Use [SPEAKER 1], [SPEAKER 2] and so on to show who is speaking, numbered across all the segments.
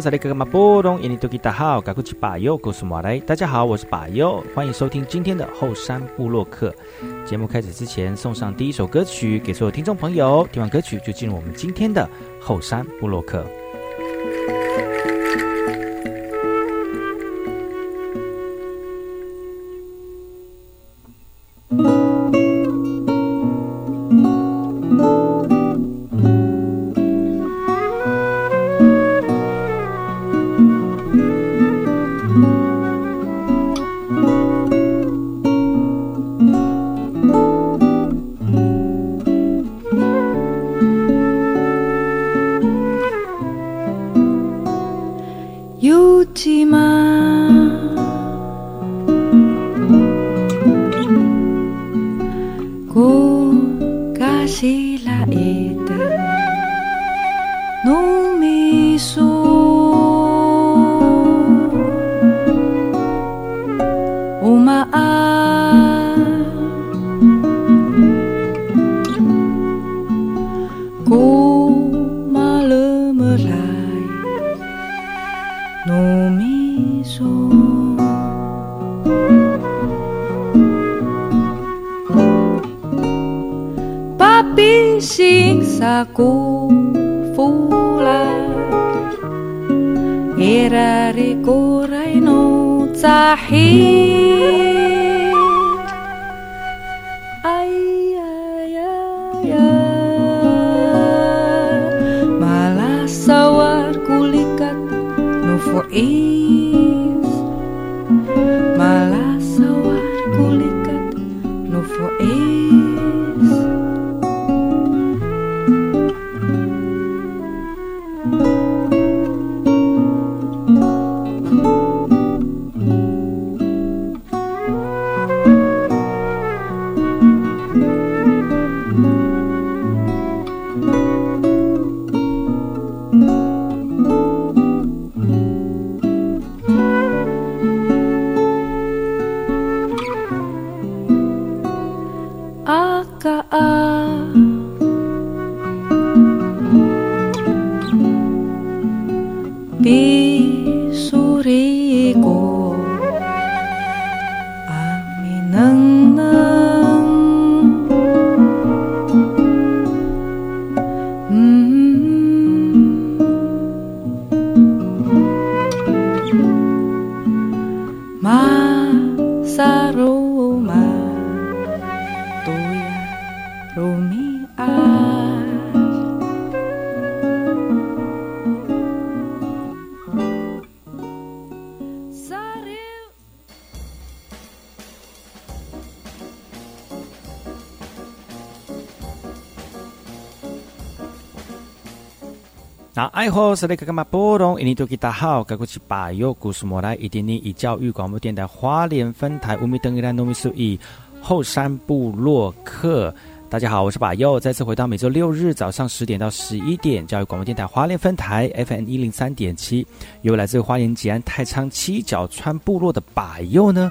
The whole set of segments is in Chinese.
[SPEAKER 1] 萨利，哥哥马波隆伊尼多吉大好，赶快去把右告诉马来。大家好，我是巴尤，欢迎收听今天的后山部落客。节目开始之前，送上第一首歌曲给所有听众朋友。听完歌曲就进入我们今天的后山部落客。好是那个嘛波动？印尼多吉大好，该过去把右故事莫来，一点点以教育广播电台花莲分台乌米登伊兰农米苏以后山部落客。大家好，我是把右，再次回到每周六日早上十点到十一点，教育广播电台花莲分台 FM 一零三点七，由来自花莲吉安太仓七角川部落的把右呢。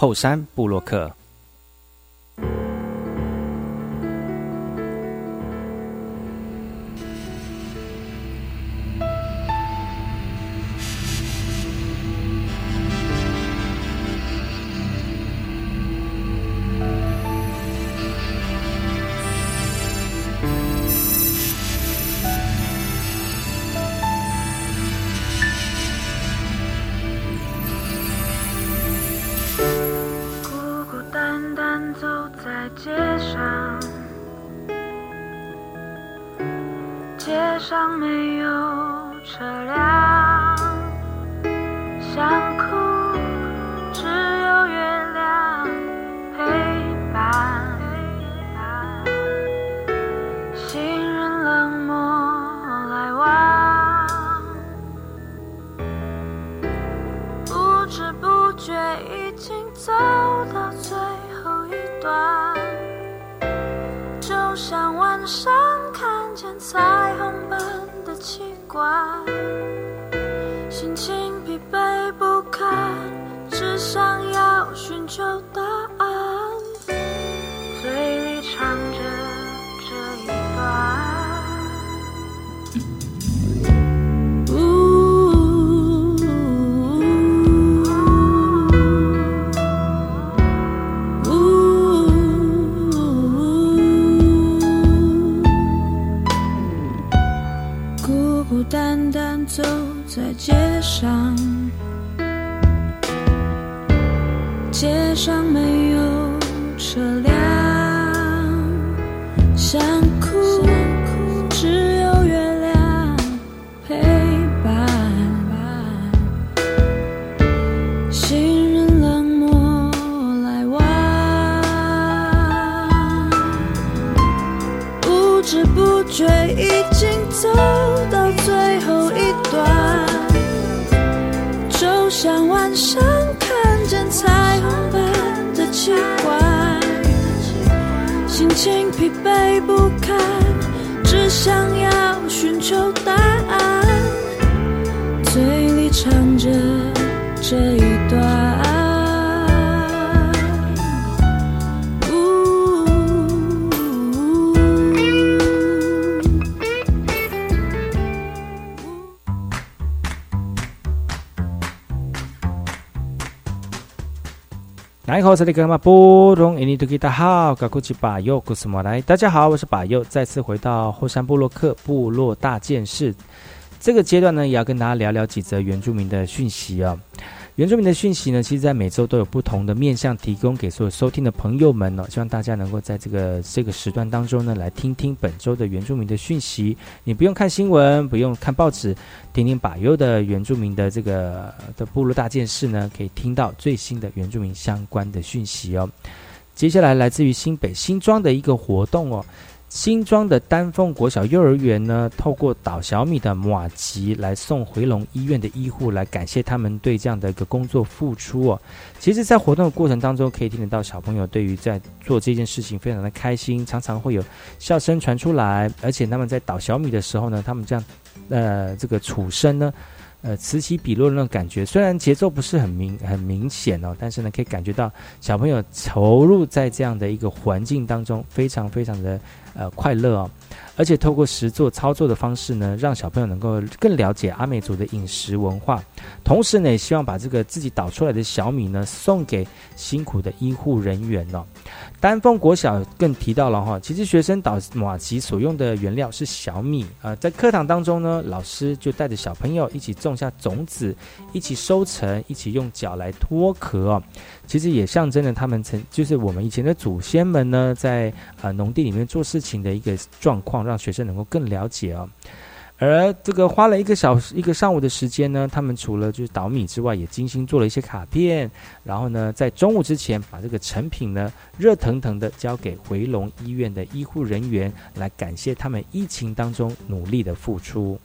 [SPEAKER 1] 后山布洛克。
[SPEAKER 2] 没有知不觉已经走到最后一段，就像晚上看见彩虹般的奇观，心情疲惫不堪，只想要寻求答案，嘴里唱着这一来
[SPEAKER 1] 好，这里干嘛波隆？印尼多吉大好，噶古吉巴尤，古斯莫来。大家好，我是巴尤，再次回到后山部落克部落大件事。这个阶段呢，也要跟大家聊聊几则原住民的讯息啊。原住民的讯息呢，其实在每周都有不同的面向提供给所有收听的朋友们呢、希望大家能够在这个这个时段当中呢，来听听本周的原住民的讯息。你不用看新闻，不用看报纸，听听把优的原住民的这个的部落大件事呢，可以听到最新的原住民相关的讯息哦。接下来来自于新北新庄的一个活动哦，新庄的丹凤国小幼儿园呢，透过倒小米的马吉来送回龙医院的医护，来感谢他们对这样的一个工作付出哦。其实，在活动的过程当中，可以听得到小朋友对于在做这件事情非常的开心，常常会有笑声传出来，而且他们在倒小米的时候呢，他们这样呃这个楚声呢。呃，此起彼落的那种感觉，虽然节奏不是很明很明显哦，但是呢，可以感觉到小朋友投入在这样的一个环境当中，非常非常的呃快乐哦。而且透过实作操作的方式呢，让小朋友能够更了解阿美族的饮食文化，同时呢，也希望把这个自己捣出来的小米呢，送给辛苦的医护人员哦。丹凤国小更提到了哈，其实学生捣马吉所用的原料是小米啊、呃，在课堂当中呢，老师就带着小朋友一起种下种子，一起收成，一起用脚来脱壳哦。其实也象征了他们曾就是我们以前的祖先们呢，在呃农地里面做事情的一个状况，让学生能够更了解哦。而这个花了一个小时一个上午的时间呢，他们除了就是捣米之外，也精心做了一些卡片，然后呢，在中午之前把这个成品呢热腾腾的交给回龙医院的医护人员，来感谢他们疫情当中努力的付出。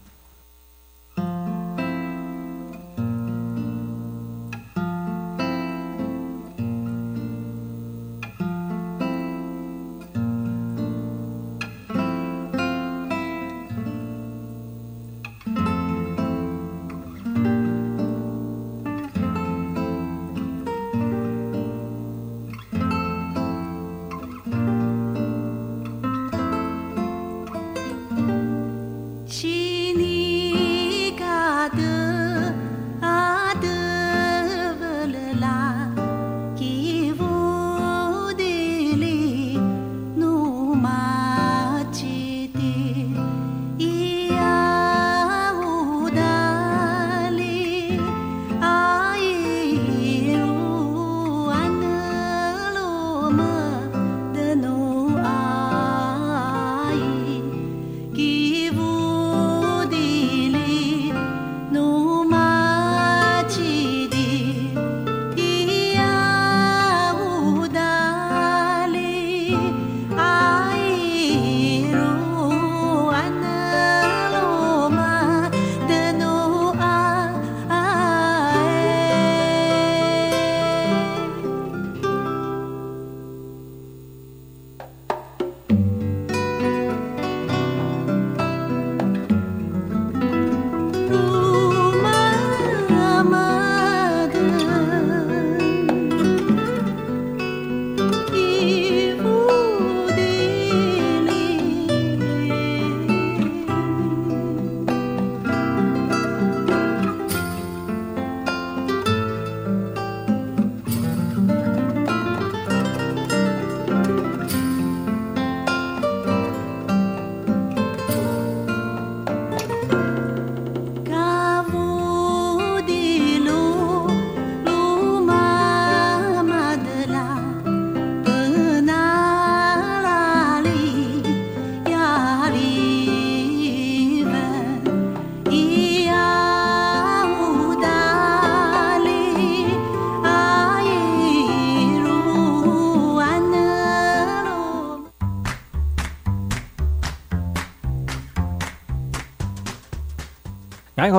[SPEAKER 1] 大家好，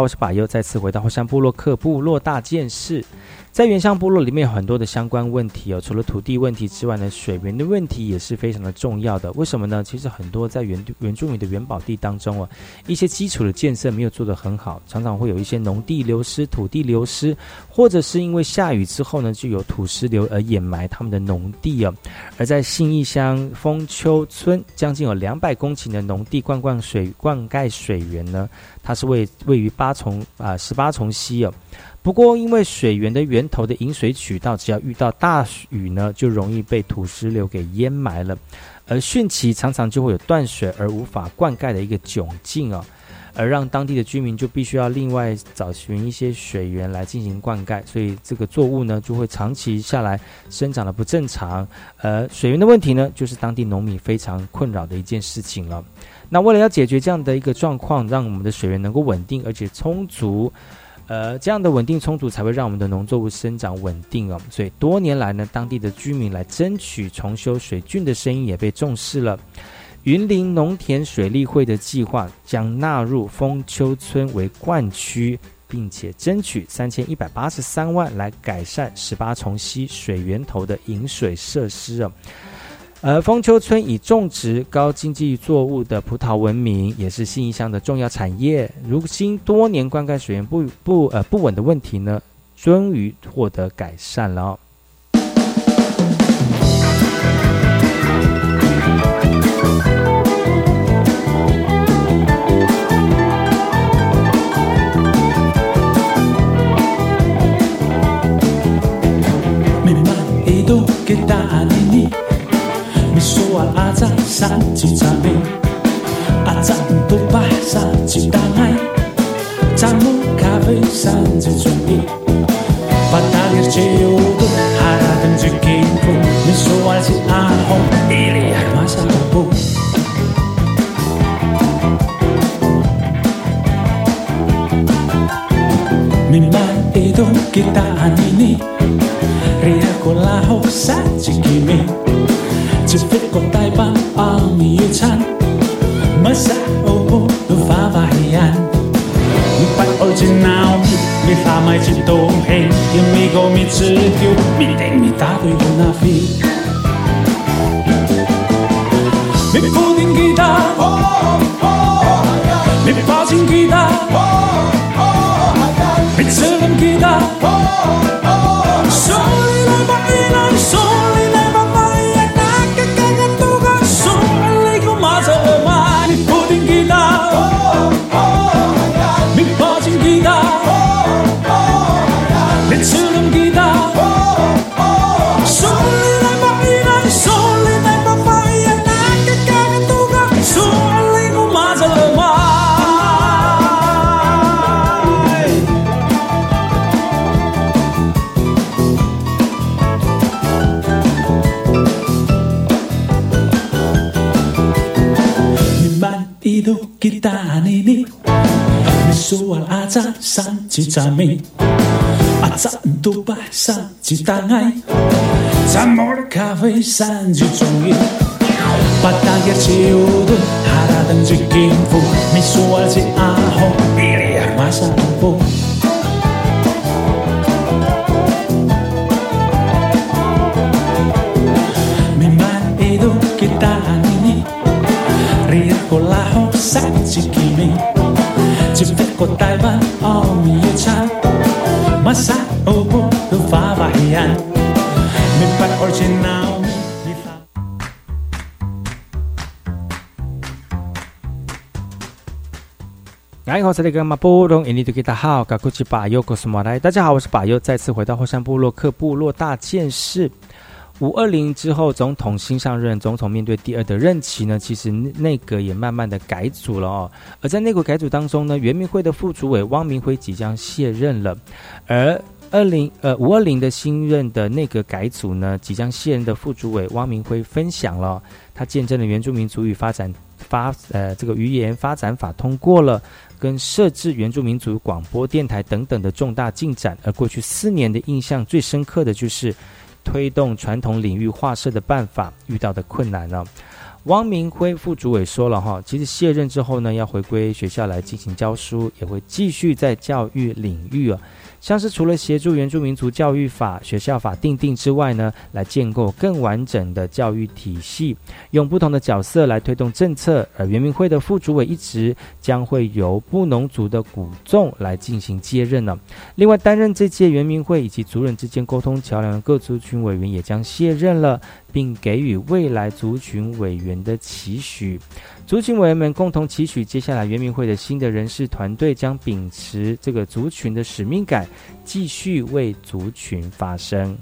[SPEAKER 1] 我是巴尤，再次回到后山部落克部落大件事。在原乡部落里面有很多的相关问题哦，除了土地问题之外呢，水源的问题也是非常的重要的。为什么呢？其实很多在原原住民的原宝地当中哦，一些基础的建设没有做得很好，常常会有一些农地流失、土地流失，或者是因为下雨之后呢，就有土石流而掩埋他们的农地哦。而在信义乡丰丘村，将近有两百公顷的农地灌灌水灌溉水源呢，它是位位于八重啊十八重溪哦。不过，因为水源的源头的饮水渠道，只要遇到大雨呢，就容易被土石流给淹埋了，而汛期常常就会有断水而无法灌溉的一个窘境哦，而让当地的居民就必须要另外找寻一些水源来进行灌溉，所以这个作物呢就会长期下来生长的不正常，而水源的问题呢，就是当地农民非常困扰的一件事情了。那为了要解决这样的一个状况，让我们的水源能够稳定而且充足。呃，这样的稳定充足才会让我们的农作物生长稳定哦。所以多年来呢，当地的居民来争取重修水郡的声音也被重视了。云林农田水利会的计划将纳入丰丘村为灌区，并且争取三千一百八十三万来改善十八重溪水源头的饮水设施哦。而丰丘村以种植高经济作物的葡萄闻名，也是新义乡的重要产业。如今多年灌溉水源不不呃不稳的问题呢，终于获得改善了。time to time. Misual aja san cicami Aja untuk bahasa citangai Zamor kafe san jicongi Patagir ciudu haradang jikimfu Misual si aho Iliar masa ampuh ko 这里跟马布隆印尼多吉达好，噶古吉巴尤古斯马来，大家好，我是巴尤，再次回到后山部落克部落大件事。五二零之后，总统新上任，总统面对第二的任期呢，其实内阁也慢慢的改组了哦。而在内阁改组当中呢，原民会的副主委汪明辉即将卸任了，而二零呃五二零的新任的内阁改组呢，即将卸任的副主委汪明辉分享了，他见证了原住民族语发展发呃这个语言发展法通过了，跟设置原住民族广播电台等等的重大进展。而过去四年的印象最深刻的就是。推动传统领域画设的办法遇到的困难呢？
[SPEAKER 3] 汪明辉副主委说了哈，其实卸任之后呢，要回归学校来进行教书，也会继续在教育领域啊。像是除了协助原住民族教育法、学校法定定之外呢，来建构更完整的教育体系，用不同的角色来推动政策。而原民会的副主委一职将会由布农族的古众来进行接任呢。另外，担任这届原民会以及族人之间沟通桥梁的各族群委员也将卸任了，并给予未来族群委员的期许。族群委员们共同期许，接下来圆明会的新的人事团队将秉持这个族群的使命感，继续为族群发声。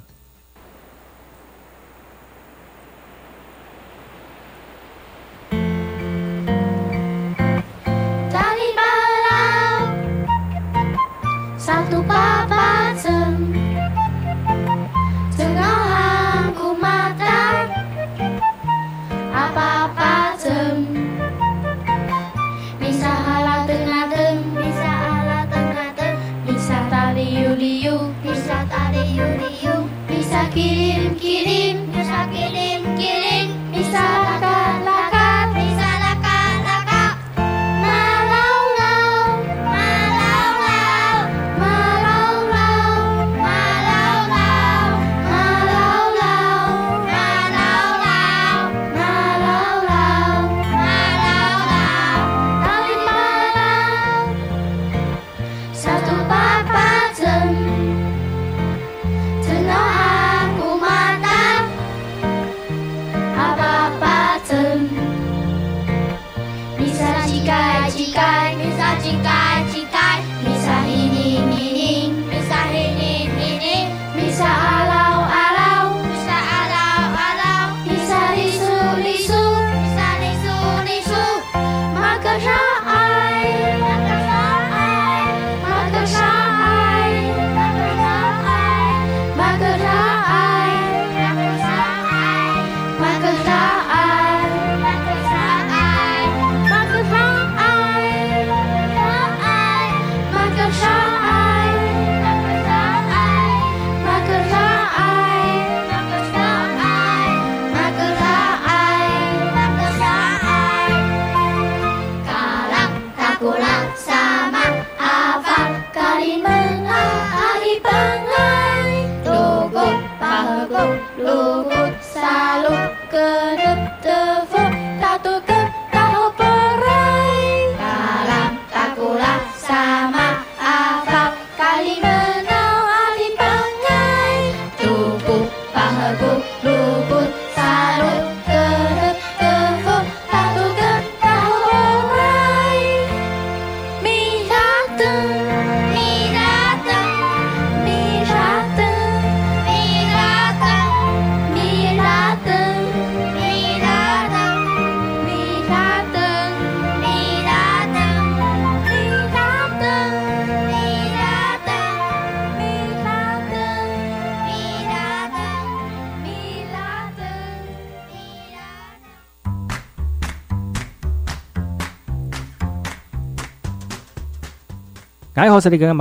[SPEAKER 3] 大家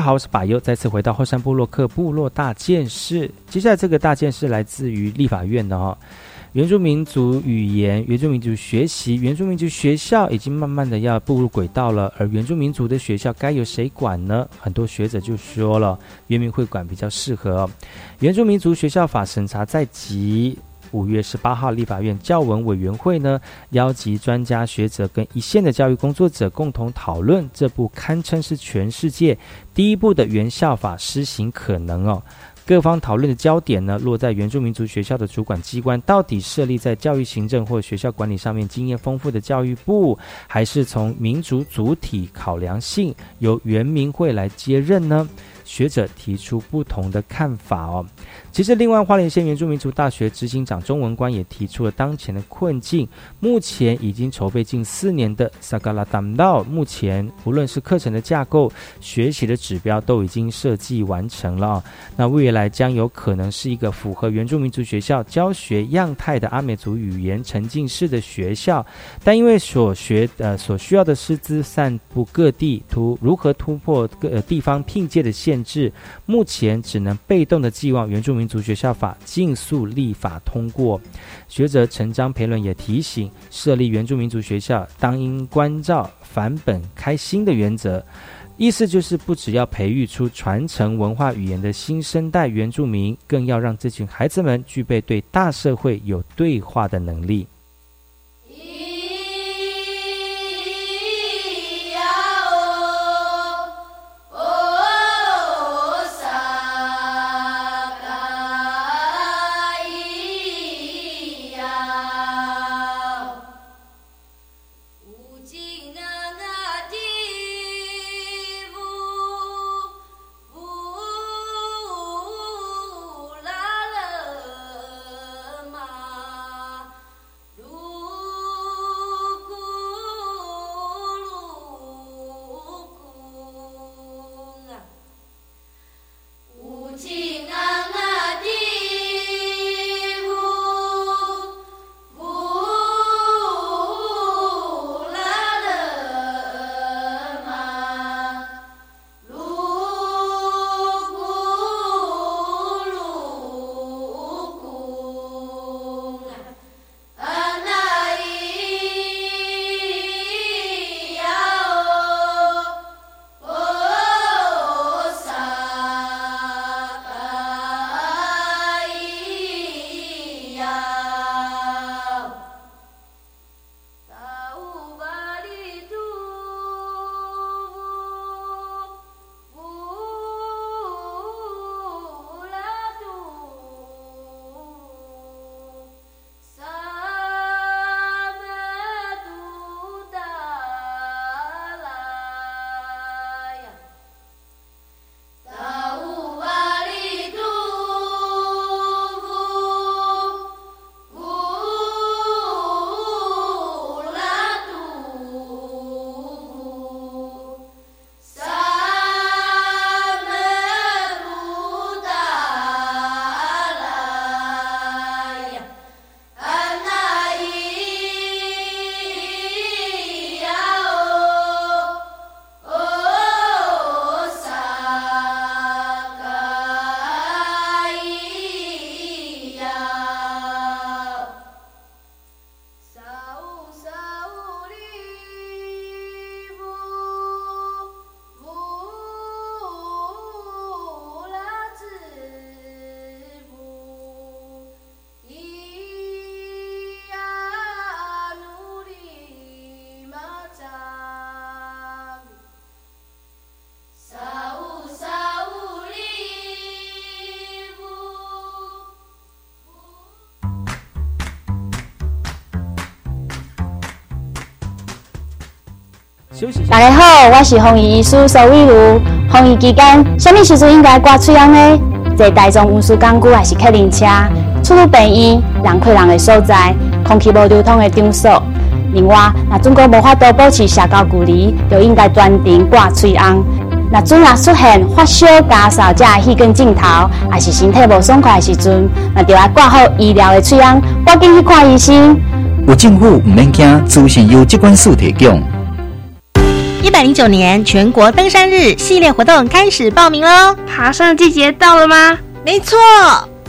[SPEAKER 3] 好，我是巴优，再次回到后山部落克部落大件事。接下来这个大件事来自于立法院的哈，原住民族语言、原住民族学习、原住民族学校已经慢慢的要步入轨道了，而原住民族的学校该由谁管呢？很多学者就说了，原民会管比较适合。原住民族学校法审查在即。五月十八号，立法院教文委员会呢，邀集专家学者跟一线的教育工作者共同讨论这部堪称是全世界第一部的原校法施行可能哦。各方讨论的焦点呢，落在原住民族学校的主管机关到底设立在教育行政或学校管理上面经验丰富的教育部，还是从民族主体考量性由原民会来接任呢？学者提出不同的看法哦。其实，另外花莲县原住民族大学执行长钟文官也提出了当前的困境。目前已经筹备近四年的萨嘎拉达道，目前无论是课程的架构、学习的指标都已经设计完成了。那未来将有可能是一个符合原住民族学校教学样态的阿美族语言沉浸式的学校，但因为所学呃所需要的师资散布各地，突如何突破各呃地方聘借的限。
[SPEAKER 1] 限制，目前只能被动的寄望原住民族学校法尽速立法通过。学者陈章培伦也提醒，设立原住民族学校当应关照返本开新的原则。意思就是，不只要培育出传承文化语言的新生代原住民，更要让这群孩子们具备对大社会有对话的能力。
[SPEAKER 4] 大家好，我是风仪医师苏伟如。防疫期间，什么时阵应该挂嘴烟呢？坐大众运输工具还是客运车，出入病院、人挤人的所在，空气无流通的场所。另外，若总国无法度保持社交距离，就应该专程挂嘴烟。若准若出现发烧、咳嗽、者气管镜头，还是身体无爽快的时阵，那就要挂好医疗的嘴烟，赶紧去看医生。
[SPEAKER 5] 有政府唔免惊，资讯由机关署提供。
[SPEAKER 6] 一百零九年全国登山日系列活动开始报名喽！
[SPEAKER 7] 爬山的季节到了吗？
[SPEAKER 6] 没错，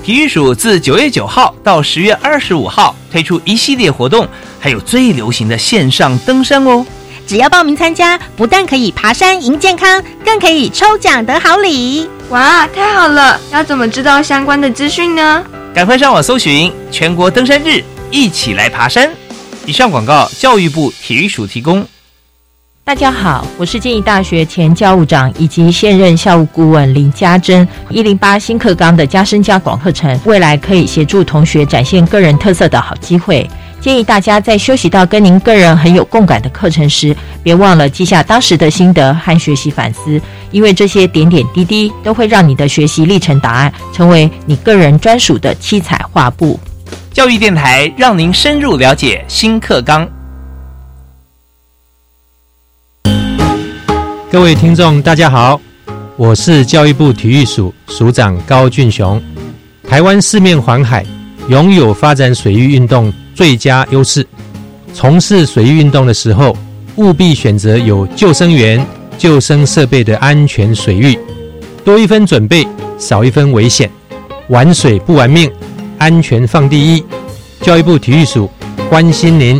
[SPEAKER 8] 体育署自九月九号到十月二十五号推出一系列活动，还有最流行的线上登山哦！
[SPEAKER 6] 只要报名参加，不但可以爬山赢健康，更可以抽奖得好礼！
[SPEAKER 7] 哇，太好了！要怎么知道相关的资讯呢？
[SPEAKER 8] 赶快上网搜寻全国登山日，一起来爬山！以上广告，教育部体育署提供。
[SPEAKER 9] 大家好，我是建议大学前教务长以及现任校务顾问林家珍。一零八新课纲的加深加广课程，未来可以协助同学展现个人特色的好机会。建议大家在休息到跟您个人很有共感的课程时，别忘了记下当时的心得和学习反思，因为这些点点滴滴都会让你的学习历程答案成为你个人专属的七彩画布。
[SPEAKER 8] 教育电台让您深入了解新课纲。
[SPEAKER 10] 各位听众，大家好，我是教育部体育署署长高俊雄。台湾四面环海，拥有发展水域运动最佳优势。从事水域运动的时候，务必选择有救生员、救生设备的安全水域。多一分准备，少一分危险。玩水不玩命，安全放第一。教育部体育署关心您。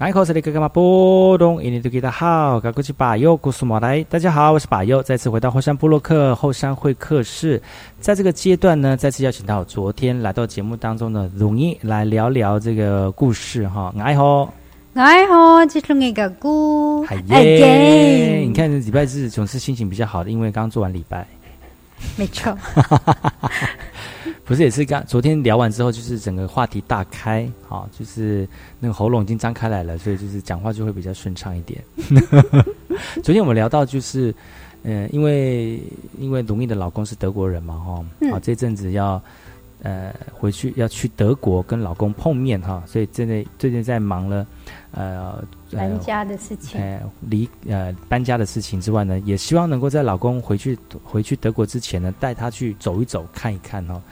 [SPEAKER 1] 来，我是那个干嘛波动，印尼都给他好，赶过去把右故事马来。大家好，我是把右，再次回到后山部落克后山会客室。在这个阶段呢，再次邀请到昨天来到节目当中的容易来聊聊这个故事哈。哎吼，
[SPEAKER 11] 哎吼，这是那个故，
[SPEAKER 1] 嗨耶！你看礼拜日总是心情比较好的，因为刚做完礼拜。
[SPEAKER 11] 没错。
[SPEAKER 1] 不是，也是刚昨天聊完之后，就是整个话题大开，好，就是那个喉咙已经张开来了，所以就是讲话就会比较顺畅一点。昨天我们聊到就是，嗯，因为因为卢蜜的老公是德国人嘛，哈，啊，这阵子要呃回去要去德国跟老公碰面哈，所以真的最近在忙了，
[SPEAKER 11] 呃，搬家的事情，
[SPEAKER 1] 离呃搬家的事情之外呢，也希望能够在老公回去回去德国之前呢，带他去走一走看一看哈。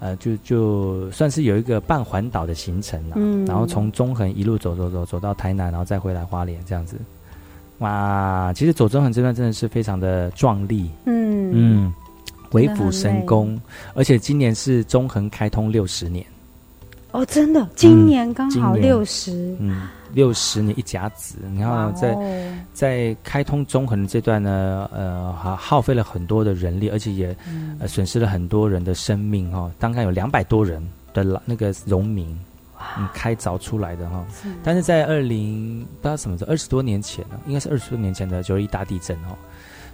[SPEAKER 1] 呃，就就算是有一个半环岛的行程了，嗯，然后从中横一路走走走走到台南，然后再回来花莲这样子，哇，其实走中横这段真的是非常的壮丽，嗯。嗯，鬼斧神工，而且今年是中横开通六十年，
[SPEAKER 11] 哦，真的，今年刚好六十，
[SPEAKER 1] 嗯。六十年一甲子，你看在在开通中横的这段呢，呃，耗耗费了很多的人力，而且也呃损失了很多人的生命哈。大概有两百多人的老那个农民，嗯，开凿出来的哈。但是在二零不知道什么时候，二十多年前呢应该是二十多年前的九一大地震哦，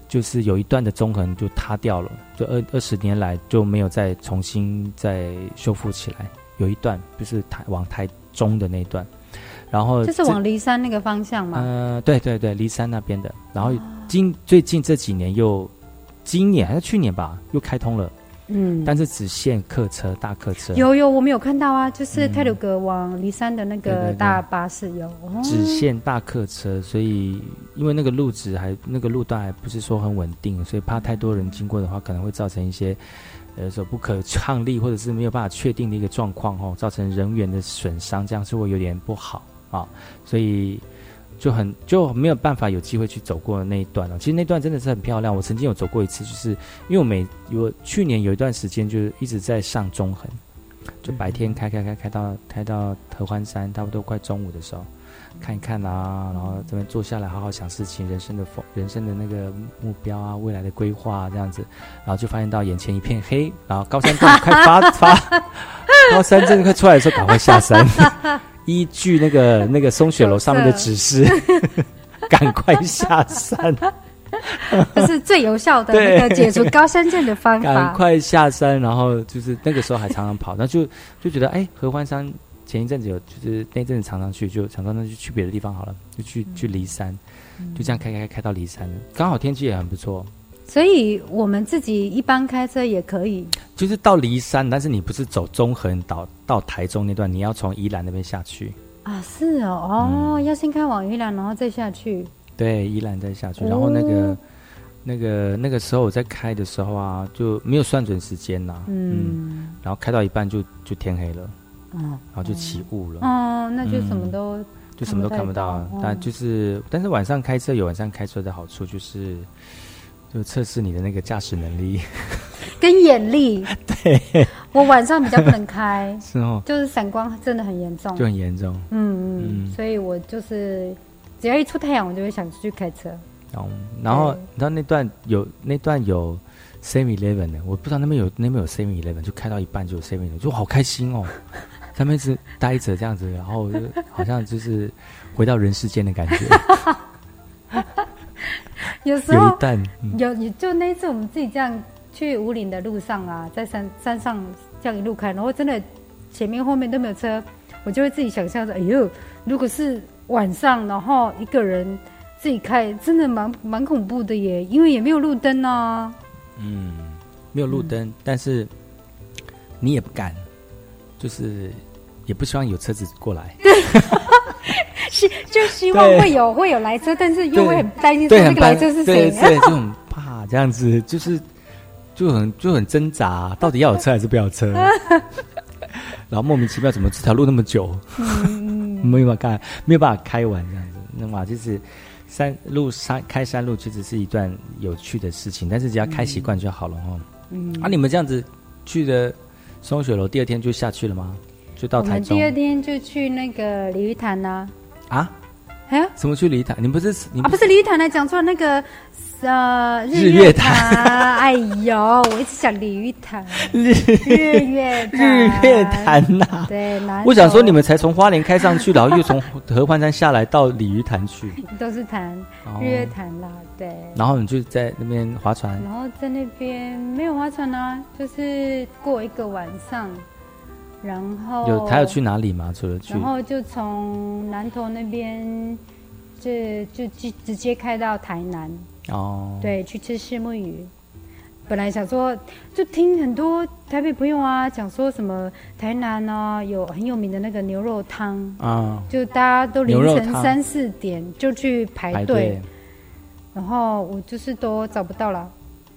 [SPEAKER 1] 就是有一段的中横就塌掉了，就二二十年来就没有再重新再修复起来。有一段就是台往台中的那段。然后
[SPEAKER 11] 就是往骊山那个方向嘛。
[SPEAKER 1] 呃，对对对，骊山那边的。然后今最近这几年又，今年还是去年吧，又开通了。嗯，但是只限客车、大客车。
[SPEAKER 11] 有有，我们有看到啊，就是泰鲁阁往骊山的那个大巴士有。
[SPEAKER 1] 只限大客车，所以因为那个路子还那个路段还不是说很稳定，所以怕太多人经过的话，可能会造成一些呃说不可抗力或者是没有办法确定的一个状况哦，造成人员的损伤，这样是会有点不好。啊，所以就很就没有办法有机会去走过那一段了。其实那段真的是很漂亮，我曾经有走过一次，就是因为我每我去年有一段时间就是一直在上中横，就白天开开开开到开到合欢山，差不多快中午的时候看一看啊，然后这边坐下来好好想事情，人生的风人生的那个目标啊，未来的规划这样子，然后就发现到眼前一片黑，然后高山症快发发，高山症快出来的时候赶快下山。依据那个 那个松雪楼上面的指示，赶快下山，
[SPEAKER 11] 这是最有效的那个解除高山症的方法。
[SPEAKER 1] 赶快下山，然后就是那个时候还常常跑，那就就觉得哎，合欢山前一阵子有，就是那阵子常常去，就想到那就去别的地方好了，就去去骊山，就这样开开开到骊山，刚好天气也很不错。
[SPEAKER 11] 所以我们自己一般开车也可以，
[SPEAKER 1] 就是到骊山，但是你不是走中横岛到台中那段，你要从宜兰那边下去。
[SPEAKER 11] 啊？是哦，哦，要先开往宜兰，然后再下去。
[SPEAKER 1] 对，宜兰再下去，然后那个那个那个时候我在开的时候啊，就没有算准时间呐，嗯，然后开到一半就就天黑了，嗯，然后就起雾了，
[SPEAKER 11] 哦，那就什么都
[SPEAKER 1] 就什么都看不到，但就是但是晚上开车有晚上开车的好处就是。就测试你的那个驾驶能力，
[SPEAKER 11] 跟眼力。
[SPEAKER 1] 对，
[SPEAKER 11] 我晚上比较不能开，
[SPEAKER 1] 是哦，
[SPEAKER 11] 就是散光真的很严重，
[SPEAKER 1] 就很严重。
[SPEAKER 11] 嗯嗯，所以我就是只要一出太阳，我就会想出去开车。
[SPEAKER 1] 哦，然后你知道那段有那段有 Seven Eleven 的，我不知道那边有那边有 Seven Eleven，就开到一半就有 Seven Eleven，就好开心哦，上面是待着这样子，然后就好像就是回到人世间的感觉。
[SPEAKER 11] 有时候有，有就那一次我们自己这样去五岭的路上啊，在山山上这样一路开，然后真的前面后面都没有车，我就会自己想象着，哎呦，如果是晚上，然后一个人自己开，真的蛮蛮恐怖的耶，因为也没有路灯啊。
[SPEAKER 1] 嗯，没有路灯，但是你也不敢，就是也不希望有车子过来。
[SPEAKER 11] 是，就希望会有会有来车，但是又会很担心说
[SPEAKER 1] 对，
[SPEAKER 11] 那个来车是谁。
[SPEAKER 1] 对对，就很怕这样子，就是就很就很挣扎，到底要有车还是不要车？然后莫名其妙，怎么这条路那么久，没有办法开，没有办法开完这样子。那么就是山路山开山路，其实是一段有趣的事情，但是只要开习惯就好了哦。
[SPEAKER 11] 嗯
[SPEAKER 1] 啊，你们这样子去的松雪楼，第二天就下去了吗？就到
[SPEAKER 11] 我们
[SPEAKER 1] 台中。
[SPEAKER 11] 第二天就去那个鲤鱼潭呐、
[SPEAKER 1] 啊？
[SPEAKER 11] 啊，啊？
[SPEAKER 1] 什么去鲤鱼潭？你不是你
[SPEAKER 11] 啊，不是鲤鱼潭来讲错了，那个呃
[SPEAKER 1] 日月
[SPEAKER 11] 月
[SPEAKER 1] 潭。
[SPEAKER 11] 哎呦，我一直想鲤鱼潭，
[SPEAKER 1] 日
[SPEAKER 11] 日月潭。
[SPEAKER 1] 日月潭呐、
[SPEAKER 11] 对，
[SPEAKER 1] 我想说，你们才从花莲开上去，然后又从合欢山下来到鲤鱼潭去，
[SPEAKER 11] 都是潭
[SPEAKER 1] 哦。
[SPEAKER 11] 日月潭啦，对。
[SPEAKER 1] 然后你就在那边划船。
[SPEAKER 11] 然后在那边没有划船啊，就是过一个晚上，然后
[SPEAKER 1] 有还有去哪里吗？除了去？
[SPEAKER 11] 然后就从南投那边，就就直直接开到台南，
[SPEAKER 1] 哦，
[SPEAKER 11] 对，去吃虱目鱼。本来想说，就听很多台北朋友啊讲说什么台南呢、有很有名的那个牛肉汤，
[SPEAKER 1] 啊，
[SPEAKER 11] 就大家都凌晨三四点就去排队。然后我就是都找不到了，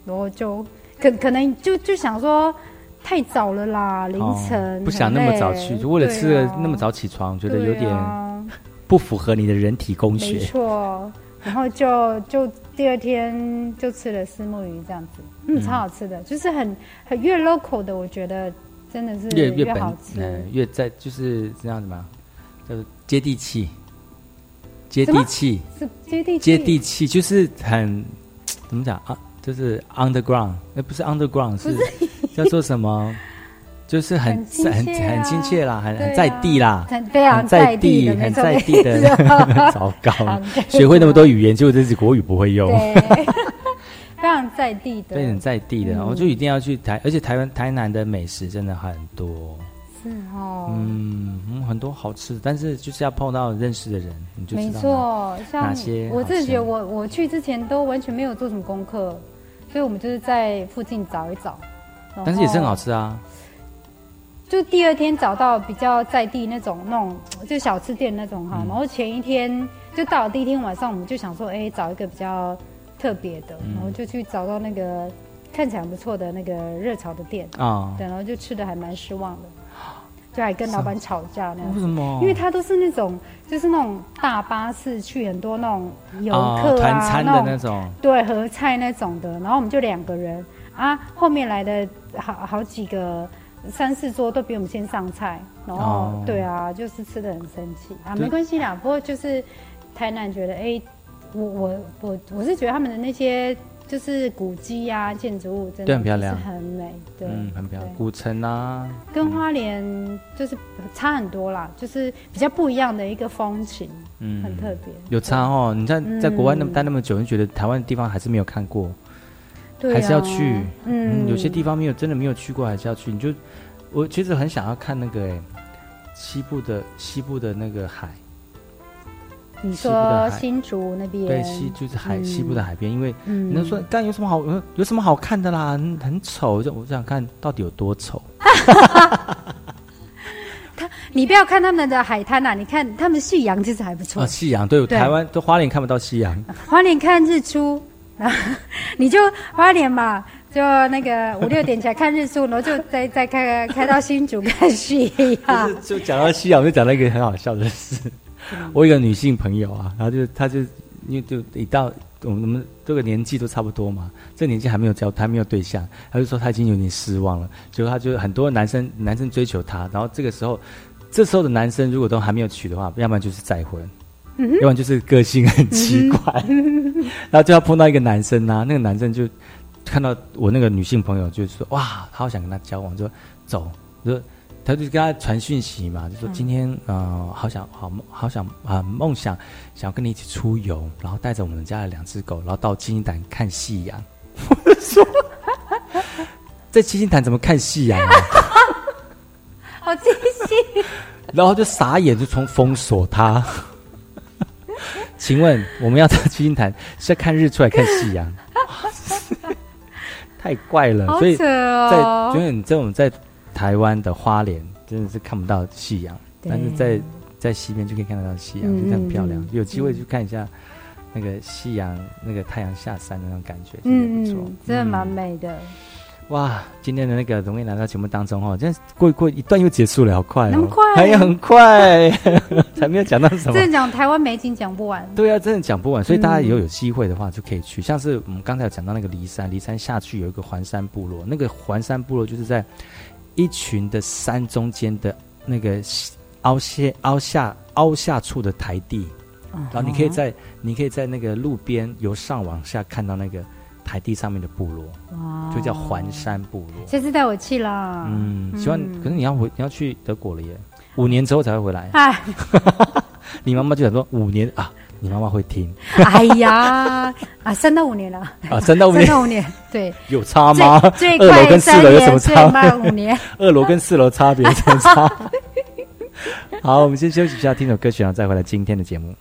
[SPEAKER 11] 然后就可可能就就想说太早了啦，凌晨、
[SPEAKER 1] 哦不想那么早去，就为了吃了那么早起床，觉得有点
[SPEAKER 11] 啊。
[SPEAKER 1] 不符合你的人体工学。没。
[SPEAKER 11] 错，然后就就第二天就吃了丝木鱼这样子，嗯，
[SPEAKER 1] 嗯。
[SPEAKER 11] 超好吃的，就是很很越 local 的，我觉得真的是
[SPEAKER 1] 越越本
[SPEAKER 11] 好吃。
[SPEAKER 1] 嗯越在就是这样子嘛，接地气，接地气，
[SPEAKER 11] 是接地气。
[SPEAKER 1] 接地气就是很怎么讲啊？就是 underground，那不是 underground，是。叫做什么？就是很
[SPEAKER 11] 很
[SPEAKER 1] 很亲切啦，很
[SPEAKER 11] 啊。
[SPEAKER 1] 很在地啦，
[SPEAKER 11] 很非常
[SPEAKER 1] 在
[SPEAKER 11] 在地的
[SPEAKER 1] 很在地的。糟糕，学会那么多语言，结果这是国语不会用。
[SPEAKER 11] 非常在地的，
[SPEAKER 1] 对，很在地的，
[SPEAKER 11] 嗯。
[SPEAKER 1] 我就一定要去台，而且台湾台南的美食真的很多，
[SPEAKER 11] 是哦，
[SPEAKER 1] 嗯，嗯很多好吃的，但是就是要碰到认识的人，你就知
[SPEAKER 11] 没
[SPEAKER 1] 道
[SPEAKER 11] 错，像
[SPEAKER 1] 哪些
[SPEAKER 11] 我自己觉得我我去之前都完全没有做什么功课，所以我们就是在附近找一找，
[SPEAKER 1] 但是也是很好吃啊。
[SPEAKER 11] 就第二天找到比较在地那种那种就小吃店那种哈，
[SPEAKER 1] 嗯。
[SPEAKER 11] 然后前一天就到了第一天晚上，我们就想说，哎，找一个比较特别的，
[SPEAKER 1] 嗯。
[SPEAKER 11] 然后就去找到那个看起来不错的那个热炒的店。
[SPEAKER 1] 啊。
[SPEAKER 11] 对，然后就吃的还蛮失望的，就还跟老板吵架那样。子。
[SPEAKER 1] 为什么？
[SPEAKER 11] 因为他都是那种，就是那种大巴士去很多那种游
[SPEAKER 1] 啊
[SPEAKER 11] 客啊，
[SPEAKER 1] 团餐的那种，
[SPEAKER 11] 对合菜那种的，然后我们就两个人。啊，后面来的好好几个三四桌都比我们先上菜，然后、
[SPEAKER 1] 哦。
[SPEAKER 11] 对啊，就是吃的很生气。啊，
[SPEAKER 1] 对。
[SPEAKER 11] 没关系啦，不过就是台南觉得哎、我我我我是觉得他们的那些就是古迹啊建筑物真的
[SPEAKER 1] 对很漂亮
[SPEAKER 11] 是很美，对，
[SPEAKER 1] 嗯，很漂亮，古城啊，
[SPEAKER 11] 跟花莲就是差很多啦，就是比较不一样的一个风情，
[SPEAKER 1] 嗯，
[SPEAKER 11] 很特别。
[SPEAKER 1] 有差哦。你在在国外那么
[SPEAKER 11] 嗯
[SPEAKER 1] 待那么久，你觉得台湾的地方还是没有看过，
[SPEAKER 11] 对啊
[SPEAKER 1] 还是要去。
[SPEAKER 11] 嗯，
[SPEAKER 1] 有些地方没有真的没有去过，还是要去。你就我其实很想要看那个哎，西部的西部的那个海，
[SPEAKER 11] 你说新竹那边，
[SPEAKER 1] 对西就是海、
[SPEAKER 11] 嗯
[SPEAKER 1] 西部的海边，因为
[SPEAKER 11] 嗯
[SPEAKER 1] 人家说干有什么好有有什么好看的啦，很很丑，就我想看到底有多丑。
[SPEAKER 11] 他你不要看他们的海滩啊、你看他们夕阳其实还不错。
[SPEAKER 1] 啊，夕阳对，
[SPEAKER 11] 对
[SPEAKER 1] 台湾都花莲看不到夕阳，
[SPEAKER 11] 花莲看日出，然 后你就花莲嘛，就那个 五六点起来看日出，然后就再再开开到新竹看夕阳。
[SPEAKER 1] 就讲到夕阳，我就讲到一个很好笑的事。我有一个女性朋友啊，然后就她就因为就一到我们我们这个年纪都差不多嘛，这个年纪还没有交，还没有对象，她就说她已经有点失望了。结果她就很多男生男生追求她，然后这个时候，这时候的男生如果都还没有娶的话，要不然就是再婚，
[SPEAKER 11] 嗯
[SPEAKER 1] 要不然就是个性很奇怪，然后就要碰到一个男生啊，那个男生就看到我那个女性朋友，就说哇，他好想跟他交往，就说走，就说他就跟他传讯息嘛，就说今天呃，好想好好想啊，梦想想要跟你一起出游，然后带着我们家的两只狗，然后到七星潭看夕阳。我就说，在七星潭怎么看夕阳啊？
[SPEAKER 11] 好惊喜！
[SPEAKER 1] 然后就傻眼，就从封锁他。请问我们要到七星潭是要看日出还看夕阳？太怪了，
[SPEAKER 11] 好
[SPEAKER 1] 所以在
[SPEAKER 11] 哦
[SPEAKER 1] 因为你这种在台湾的花莲真的是看不到夕阳，但是在在西边就可以看得到夕阳，
[SPEAKER 11] 嗯
[SPEAKER 1] 就很漂亮
[SPEAKER 11] 嗯。
[SPEAKER 1] 有机会去看一下那个夕阳，那个太阳下山的那种感觉，真的
[SPEAKER 11] 嗯
[SPEAKER 1] 不错
[SPEAKER 11] 嗯，。真的蛮
[SPEAKER 1] 嗯
[SPEAKER 11] 美的，
[SPEAKER 1] 哇，今天的那个容易来到节目当中哦，真是过一过一段又结束了，好快哦，
[SPEAKER 11] 那么快
[SPEAKER 1] 还有很快，才没有讲到什么
[SPEAKER 11] 真。的讲台湾美景讲不完。
[SPEAKER 1] 对啊，真的讲不完，所以大家
[SPEAKER 11] 嗯
[SPEAKER 1] 以后有机会的话就可以去。像是我们刚才有讲到那个骊山，骊山下去有一个环山部落，那个环山部落就是在一群的山中间的那个凹陷、凹下、凹下处的台地，然后你可以在你可以在那个路边由上往下看到那个台地上面的部落，
[SPEAKER 11] 哇
[SPEAKER 1] 就叫环山部落。
[SPEAKER 11] 下次带我去啦。
[SPEAKER 1] 嗯，希望可是你要回你要去德国了耶，五年之后才会回来。
[SPEAKER 11] 哎，
[SPEAKER 1] 你妈妈就想说五年啊，你妈妈会听
[SPEAKER 11] 哎呀，啊，三到五年了，
[SPEAKER 1] 啊，三到五年
[SPEAKER 11] 三到五年，对，
[SPEAKER 1] 有差吗？二楼跟四楼有什么差？
[SPEAKER 11] 慢五年。
[SPEAKER 1] 二楼跟四楼差别有什么差？好，我们先休息一下，听首歌曲，然后再回来今天的节目。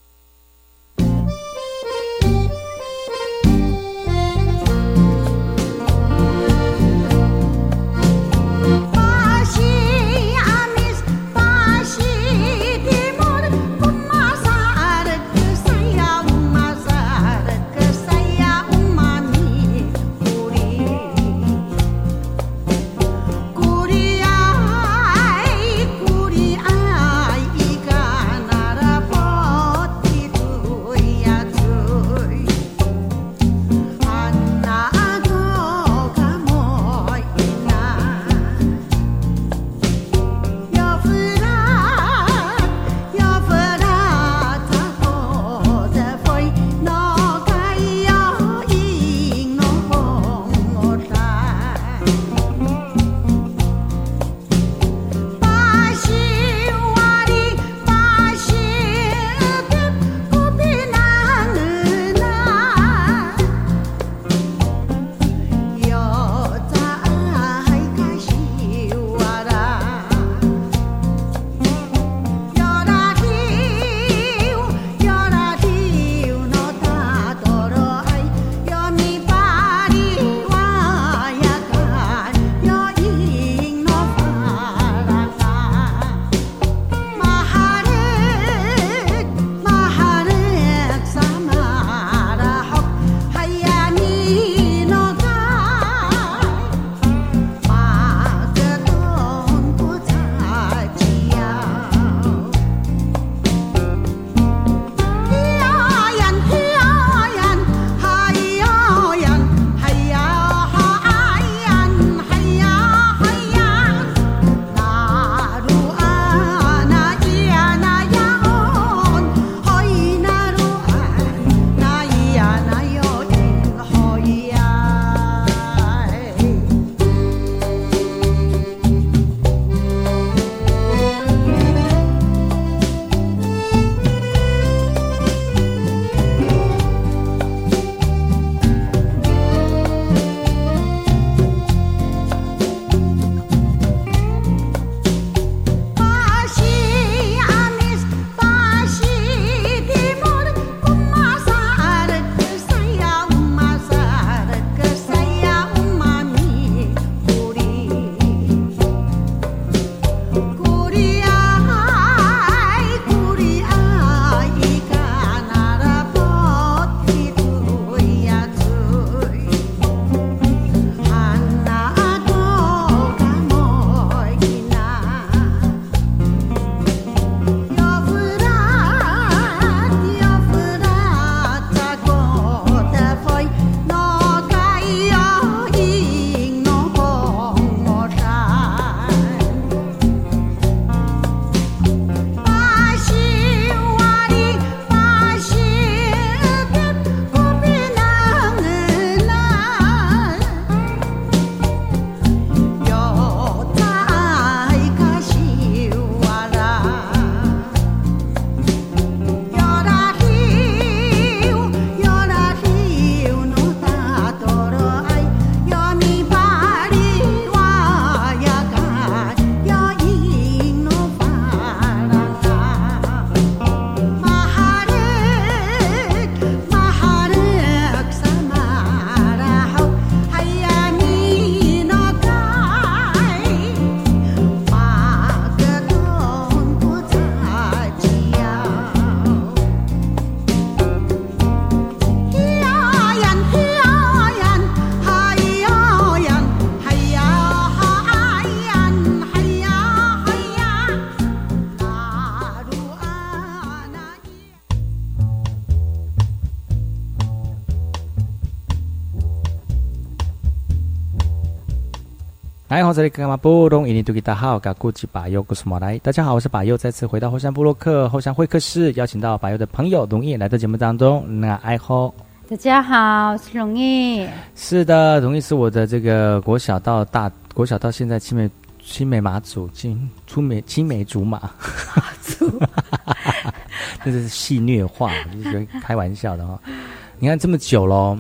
[SPEAKER 1] 哎，好，这里干嘛不懂？印尼多吉大好，嘎古吉巴尤古斯莫来。大家好，我是巴尤，再次回到后山部落克后山会客室，邀请到巴尤的朋友龙毅来到节目当中。那爱好，
[SPEAKER 11] 大家好，我是龙毅。
[SPEAKER 1] 是的，龙毅是我的这个国小到大国小到现在青梅青梅马祖青出梅青梅竹马，
[SPEAKER 11] 祖，
[SPEAKER 1] 这是戏虐话，就是开玩笑的哈。你看这么久喽，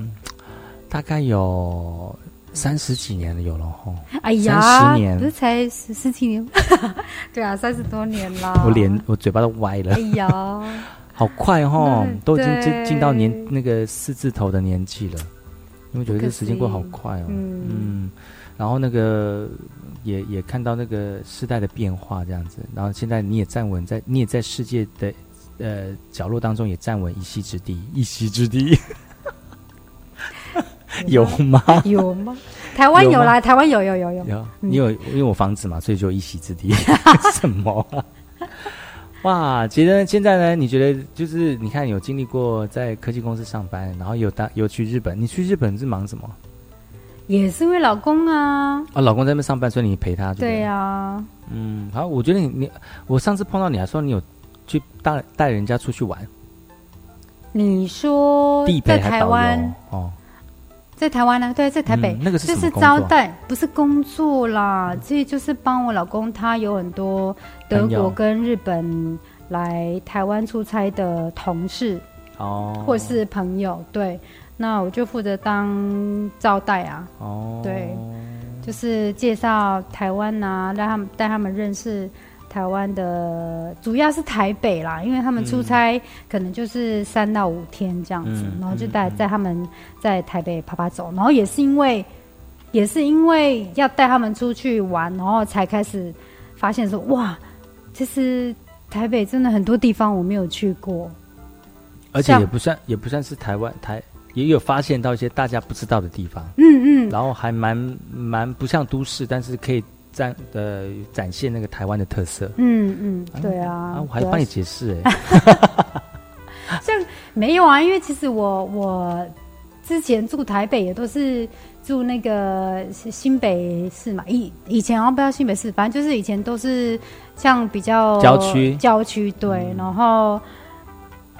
[SPEAKER 1] 大概有。三十几年了，有了吼！
[SPEAKER 11] 哎呀，
[SPEAKER 1] 三十年，
[SPEAKER 11] 不是才十十几年？对啊，三十多年了。
[SPEAKER 1] 我脸，我嘴巴都歪了。
[SPEAKER 11] 哎呀，
[SPEAKER 1] 好快哈，都已经进进到年那个四字头的年纪了。因为觉得这时间过好快哦。嗯，然后那个也也看到那个时代的变化这样子，然后现在你也站稳在，你也在世界的呃角落当中也站稳一席之地，一席之地。有吗？
[SPEAKER 11] 有吗？台湾有啦，台湾有有有有。
[SPEAKER 1] 有，你有因为我房子嘛，所以就一席之地。什么？哇！觉得现在呢？你觉得就是你看有经历过在科技公司上班，然后有当有去日本？你去日本是忙什么？
[SPEAKER 11] 也是因为老公啊。
[SPEAKER 1] 啊，老公在那边上班，所以你陪他。
[SPEAKER 11] 对呀。
[SPEAKER 1] 嗯，好，我觉得你你我上次碰到你还说你有去带带人家出去玩。
[SPEAKER 11] 你说在台湾哦。在台湾呢？对，在台北。
[SPEAKER 1] 那个是
[SPEAKER 11] 这是招待，不是工作啦。这就是帮我老公，他有很多德国跟日本来台湾出差的同事哦，或是朋友。对，那我就负责当招待啊。哦，对，就是介绍台湾呐，让他们带他们认识。台湾的主要是台北啦，因为他们出差可能就是三到五天这样子，然后就带在他们在台北爬爬走，然后也是因为也是因为要带他们出去玩，然后才开始发现说哇，其实台北真的很多地方我没有去过，
[SPEAKER 1] 而且也不算也不算是台湾台，也有发现到一些大家不知道的地方，
[SPEAKER 11] 嗯嗯，
[SPEAKER 1] 然后还蛮蛮不像都市，但是可以。展呃展现那个台湾的特色，
[SPEAKER 11] 嗯嗯，对啊，啊
[SPEAKER 1] 我还帮你解释
[SPEAKER 11] 哎，像没有啊，因为其实我我之前住台北也都是住那个新北市嘛，以以前啊不知道新北市，反正就是以前都是像比较
[SPEAKER 1] 郊区。
[SPEAKER 11] 郊区对，然后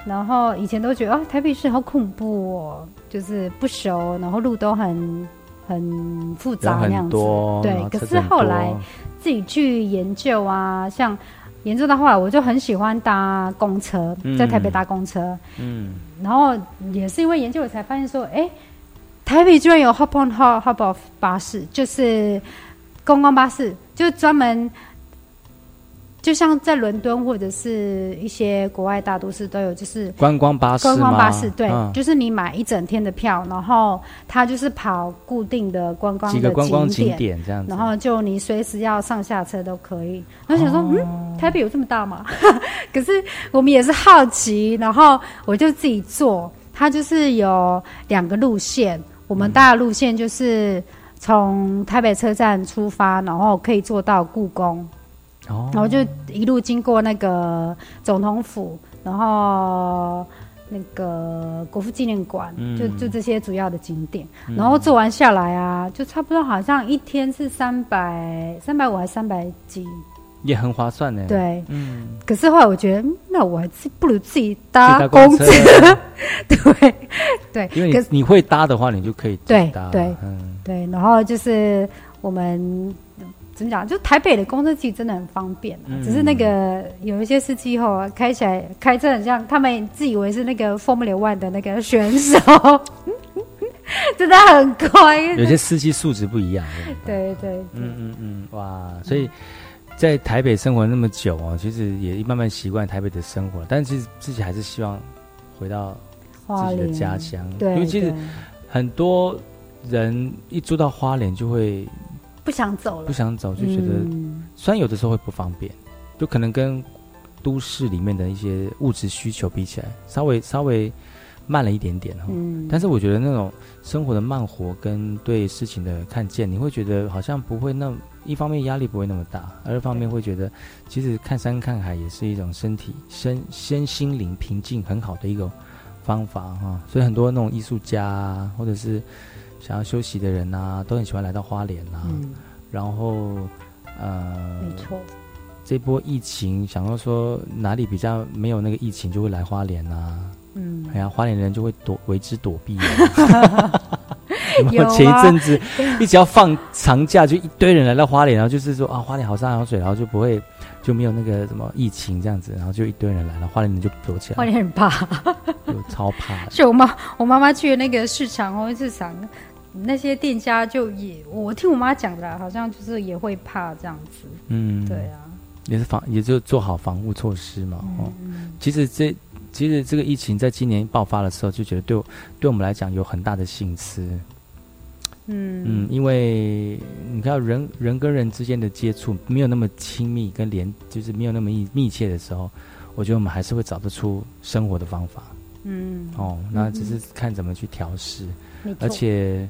[SPEAKER 11] 然后以前都觉得哦台北市好恐怖哦，就是不熟，然后路都很。很复杂那样子，对。可是后来自己去研究啊，像研究到后来，我就很喜欢搭公车，在台北搭公车。嗯。然后也是因为研究，我才发现说，哎，台北居然有 Hop on Hop Hop off 巴士，就是公共巴士，就专门。就像在伦敦或者是一些国外大都市都有，就是
[SPEAKER 1] 观光巴士
[SPEAKER 11] 观光巴士对，就是你买一整天的票，然后它就是跑固定的观光
[SPEAKER 1] 几个观光景点这样子，
[SPEAKER 11] 然后就你随时要上下车都可以。我想说，嗯，台北有这么大吗？可是我们也是好奇，然后我就自己坐。它就是有两个路线，我们大的路线就是从台北车站出发，然后可以坐到故宫。然后就一路经过那个总统府，然后那个国父纪念馆，就就这些主要的景点。然后做完下来啊，就差不多好像一天是三百三百五还是三百几，
[SPEAKER 1] 也很划算呢。
[SPEAKER 11] 对，嗯。可是后来我觉得，那我还是不如自己搭公车。对对，
[SPEAKER 1] 因为你会搭的话，你就可以
[SPEAKER 11] 对对嗯对。然后就是我们。怎么讲？就台北的公车其实真的很方便，只是那个有一些司机后开起来开车很像他们自以为是那个 Formula One 的那个选手，真的很乖。
[SPEAKER 1] 有些司机素质不一样。
[SPEAKER 11] 对对，
[SPEAKER 1] 嗯嗯嗯，哇！所以在台北生活那么久哦，其实也慢慢习惯台北的生活，但是自己还是希望回到自己的家乡。
[SPEAKER 11] 对，
[SPEAKER 1] 因为其实很多人一住到花莲就会。
[SPEAKER 11] 不想走了，
[SPEAKER 1] 不想走就觉得，虽然有的时候会不方便，就可能跟都市里面的一些物质需求比起来，稍微稍微慢了一点点哈。嗯，但是我觉得那种生活的慢活跟对事情的看见，你会觉得好像不会那一方面压力不会那么大，二方面会觉得其实看山看海也是一种身体身身心灵平静很好的一个方法哈。所以很多那种艺术家或者是。想要休息的人呐，都很喜欢来到花莲呐。然后
[SPEAKER 11] 呃，没错，
[SPEAKER 1] 这波疫情，想要说哪里比较没有那个疫情，就会来花莲啊。嗯，哎呀，花莲人就会躲为之躲避。
[SPEAKER 11] 有
[SPEAKER 1] 前一阵子，一直要放长假，就一堆人来到花莲，然后就是说啊，花莲好山好水，然后就不会就没有那个什么疫情这样子，然后就一堆人来了，花莲人就躲起来。
[SPEAKER 11] 花莲很怕，
[SPEAKER 1] 就超怕。
[SPEAKER 11] 是我妈，我妈妈去那个市场哦，市场那些店家就也，我听我妈讲的，好像就是也会怕这样子。嗯，对啊，
[SPEAKER 1] 也是防，也就做好防护措施嘛。哦，其实这。其实这个疫情在今年爆发的时候，就觉得对对我们来讲有很大的心思。嗯嗯，因为你看人人跟人之间的接触没有那么亲密跟连，就是没有那么密密切的时候，我觉得我们还是会找得出生活的方法。嗯哦，那只是看怎么去调试，而且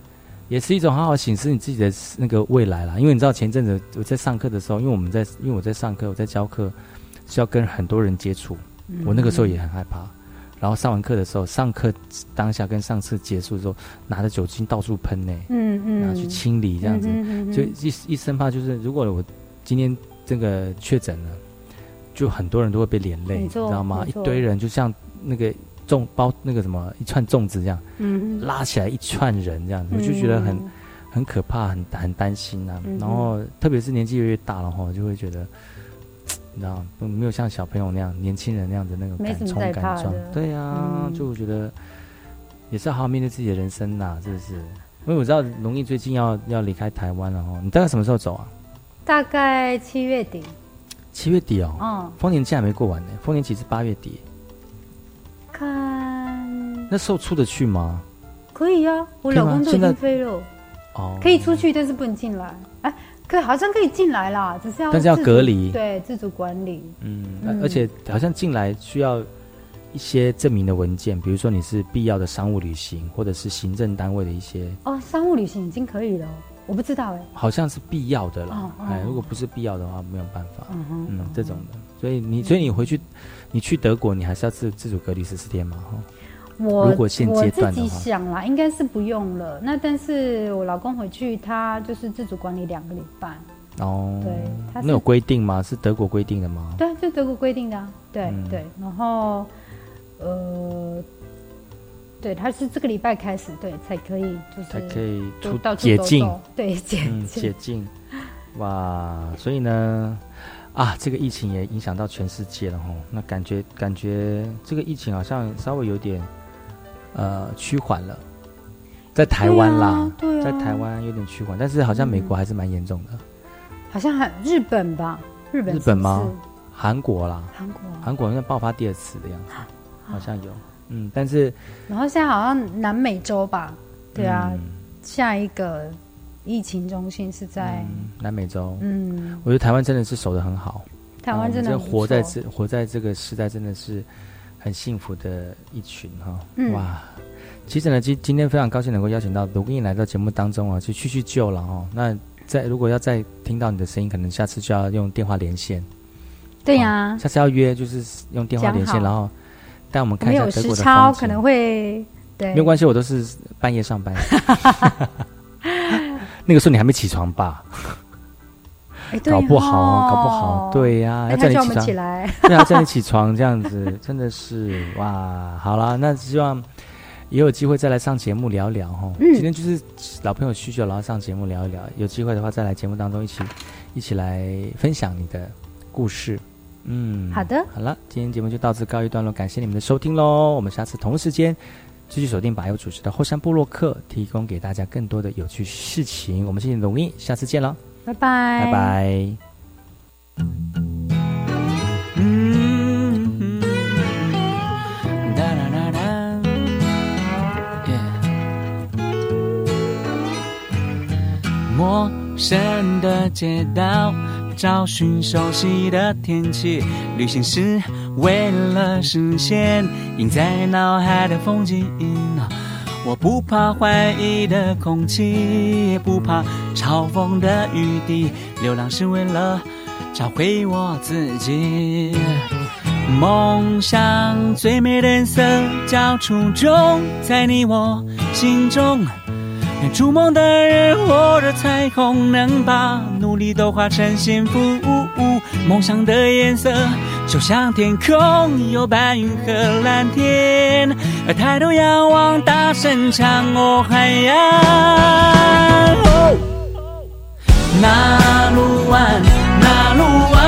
[SPEAKER 1] 也是一种好好审视你自己的那个未来啦。因为你知道前阵子我在上课的时候，因为我们在因为我在上课，我在教课是要跟很多人接触。我那个时候也很害怕，然后上完课的时候，上课当下跟上次结束的时候，拿着酒精到处喷呢，嗯嗯，然后去清理这样子，就一一生怕就是如果我今天这个确诊了，就很多人都会被连累，你知道吗？一堆人就像那个粽包那个什么一串粽子这样，嗯，拉起来一串人这样子，我就觉得很很可怕，很很担心呐。然后特别是年纪越越大了哈，就会觉得。你知道，没有像小朋友那样、年轻人那样的那种敢冲敢撞。对呀，就我觉得也是好好面对自己的人生呐，是不是？因为我知道龙毅最近要要离开台湾了哦。你大概什么时候走啊？
[SPEAKER 11] 大概七月底。
[SPEAKER 1] 七月底哦。嗯。丰年期还没过完呢，丰年期是八月底。
[SPEAKER 11] 看。
[SPEAKER 1] 那时候出得去吗？
[SPEAKER 11] 可以呀，我老公都已经飞了。哦。可以出去，但是不能进来。哎。可好像可以进来啦，只是要
[SPEAKER 1] 但是要隔离，
[SPEAKER 11] 对自主管理。
[SPEAKER 1] 嗯，而且好像进来需要一些证明的文件，比如说你是必要的商务旅行，或者是行政单位的一些。
[SPEAKER 11] 哦，商务旅行已经可以了，我不知道哎。
[SPEAKER 1] 好像是必要的了，哎，如果不是必要的话，没有办法。嗯，这种的，所以你所以你回去，你去德国，你还是要自自主隔离十四天嘛，哈。
[SPEAKER 11] 我
[SPEAKER 1] 如果现阶段
[SPEAKER 11] 自己想啦，应该是不用了。那但是我老公回去，他就是自主管理两个礼拜。哦，对，
[SPEAKER 1] 那有规定吗？是德国规定的吗？
[SPEAKER 11] 对，就德国规定的。啊对对，然后呃，对，他是这个礼拜开始，对，才可以，就是
[SPEAKER 1] 才可以出
[SPEAKER 11] 到
[SPEAKER 1] 解禁，
[SPEAKER 11] 对解
[SPEAKER 1] 解禁。哇，所以呢，啊，这个疫情也影响到全世界了哈。那感觉感觉这个疫情好像稍微有点。呃，趋缓了，在台湾啦，在台湾有点趋缓，但是好像美国还是蛮严重的，
[SPEAKER 11] 好像还日本吧？日本
[SPEAKER 1] 日本吗？韩国啦，
[SPEAKER 11] 韩国
[SPEAKER 1] 韩国好像爆发第二次的样子，好像有，嗯，但是
[SPEAKER 11] 然后现在好像南美洲吧？对啊，下一个疫情中心是在
[SPEAKER 1] 南美洲，嗯，我觉得台湾真的是守的很好，
[SPEAKER 11] 台湾真的
[SPEAKER 1] 活在这活在这个时代真的是。很幸福的一群哈，哇！其实呢，今今天非常高兴能够邀请到卢公英来到节目当中啊，去叙叙旧了哦。那再如果要再听到你的声音，可能下次就要用电话连线。
[SPEAKER 11] 对呀，
[SPEAKER 1] 下次要约就是用电话连线，然后带我们看一下德国的
[SPEAKER 11] 风可能会对，
[SPEAKER 1] 没有关系，我都是半夜上班。那个时候你还没起床吧？搞不好，搞不好，对呀，要叫你
[SPEAKER 11] 起床，
[SPEAKER 1] 对啊，叫你起床这样子，真的是哇！好了，那希望也有机会再来上节目聊聊哈。今天就是老朋友叙旧，然后上节目聊一聊。有机会的话，再来节目当中一起一起来分享你的故事。
[SPEAKER 11] 嗯，好的，
[SPEAKER 1] 好了，今天节目就到此告一段落，感谢你们的收听喽。我们下次同时间继续锁定百优主持的后山部落客，提供给大家更多的有趣事情。我们谢谢龙毅，下次见了。
[SPEAKER 11] 拜拜，
[SPEAKER 1] 拜拜。
[SPEAKER 12] 陌生的街道，找寻熟悉的天气，旅行是为了实现印在脑海的风景，我不怕怀疑的空气，也不怕嘲讽的雨滴。流浪是为了找回我自己。梦想最美的颜色叫初衷，在你我心中。逐梦的人或者彩虹，能把努力都化成幸福。梦想的颜色。就像天空有白云和蓝天抬头仰望大声唱哦嗨呀。哦哦哦纳鲁湾纳鲁湾